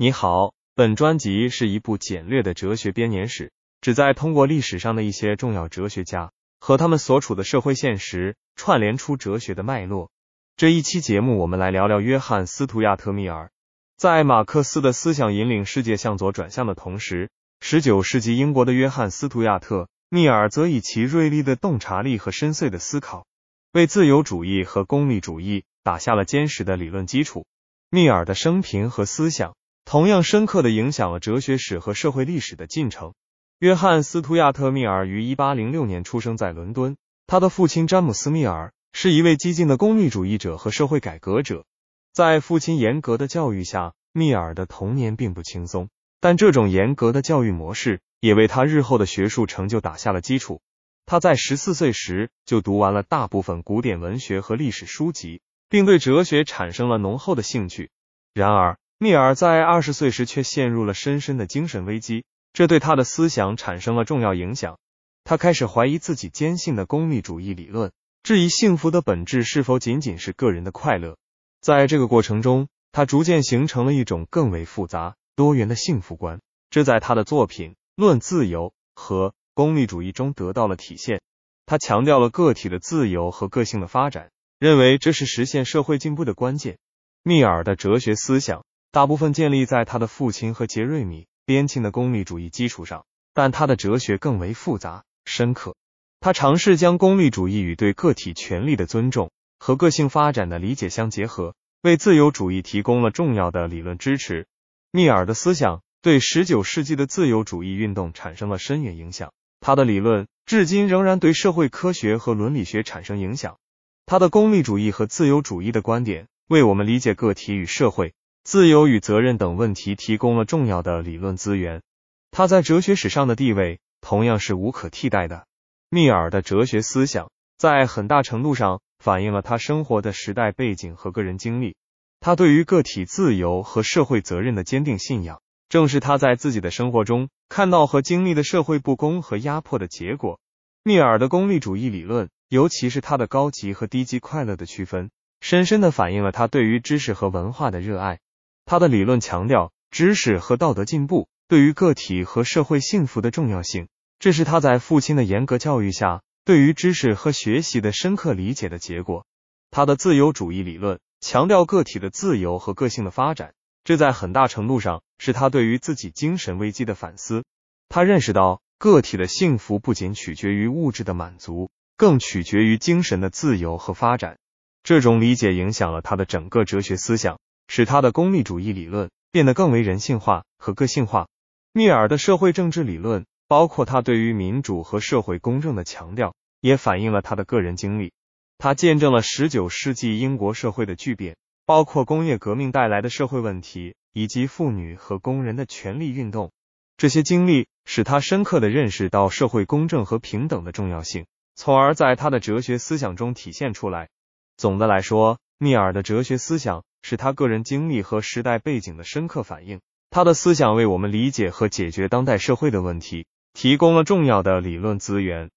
你好，本专辑是一部简略的哲学编年史，旨在通过历史上的一些重要哲学家和他们所处的社会现实，串联出哲学的脉络。这一期节目，我们来聊聊约翰·斯图亚特·密尔。在马克思的思想引领世界向左转向的同时，十九世纪英国的约翰·斯图亚特·密尔则以其锐利的洞察力和深邃的思考，为自由主义和功利主义打下了坚实的理论基础。密尔的生平和思想。同样深刻的影响了哲学史和社会历史的进程。约翰·斯图亚特·密尔于一八零六年出生在伦敦，他的父亲詹姆斯·密尔是一位激进的功利主义者和社会改革者。在父亲严格的教育下，密尔的童年并不轻松，但这种严格的教育模式也为他日后的学术成就打下了基础。他在十四岁时就读完了大部分古典文学和历史书籍，并对哲学产生了浓厚的兴趣。然而，密尔在二十岁时却陷入了深深的精神危机，这对他的思想产生了重要影响。他开始怀疑自己坚信的功利主义理论，质疑幸福的本质是否仅仅是个人的快乐。在这个过程中，他逐渐形成了一种更为复杂多元的幸福观，这在他的作品《论自由》和《功利主义》中得到了体现。他强调了个体的自由和个性的发展，认为这是实现社会进步的关键。密尔的哲学思想。大部分建立在他的父亲和杰瑞米·边沁的功利主义基础上，但他的哲学更为复杂深刻。他尝试将功利主义与对个体权利的尊重和个性发展的理解相结合，为自由主义提供了重要的理论支持。密尔的思想对十九世纪的自由主义运动产生了深远影响，他的理论至今仍然对社会科学和伦理学产生影响。他的功利主义和自由主义的观点为我们理解个体与社会。自由与责任等问题提供了重要的理论资源，他在哲学史上的地位同样是无可替代的。密尔的哲学思想在很大程度上反映了他生活的时代背景和个人经历。他对于个体自由和社会责任的坚定信仰，正是他在自己的生活中看到和经历的社会不公和压迫的结果。密尔的功利主义理论，尤其是他的高级和低级快乐的区分，深深的反映了他对于知识和文化的热爱。他的理论强调知识和道德进步对于个体和社会幸福的重要性，这是他在父亲的严格教育下对于知识和学习的深刻理解的结果。他的自由主义理论强调个体的自由和个性的发展，这在很大程度上是他对于自己精神危机的反思。他认识到个体的幸福不仅取决于物质的满足，更取决于精神的自由和发展。这种理解影响了他的整个哲学思想。使他的功利主义理论变得更为人性化和个性化。密尔的社会政治理论，包括他对于民主和社会公正的强调，也反映了他的个人经历。他见证了十九世纪英国社会的巨变，包括工业革命带来的社会问题，以及妇女和工人的权利运动。这些经历使他深刻的认识到社会公正和平等的重要性，从而在他的哲学思想中体现出来。总的来说，密尔的哲学思想。是他个人经历和时代背景的深刻反映，他的思想为我们理解和解决当代社会的问题提供了重要的理论资源。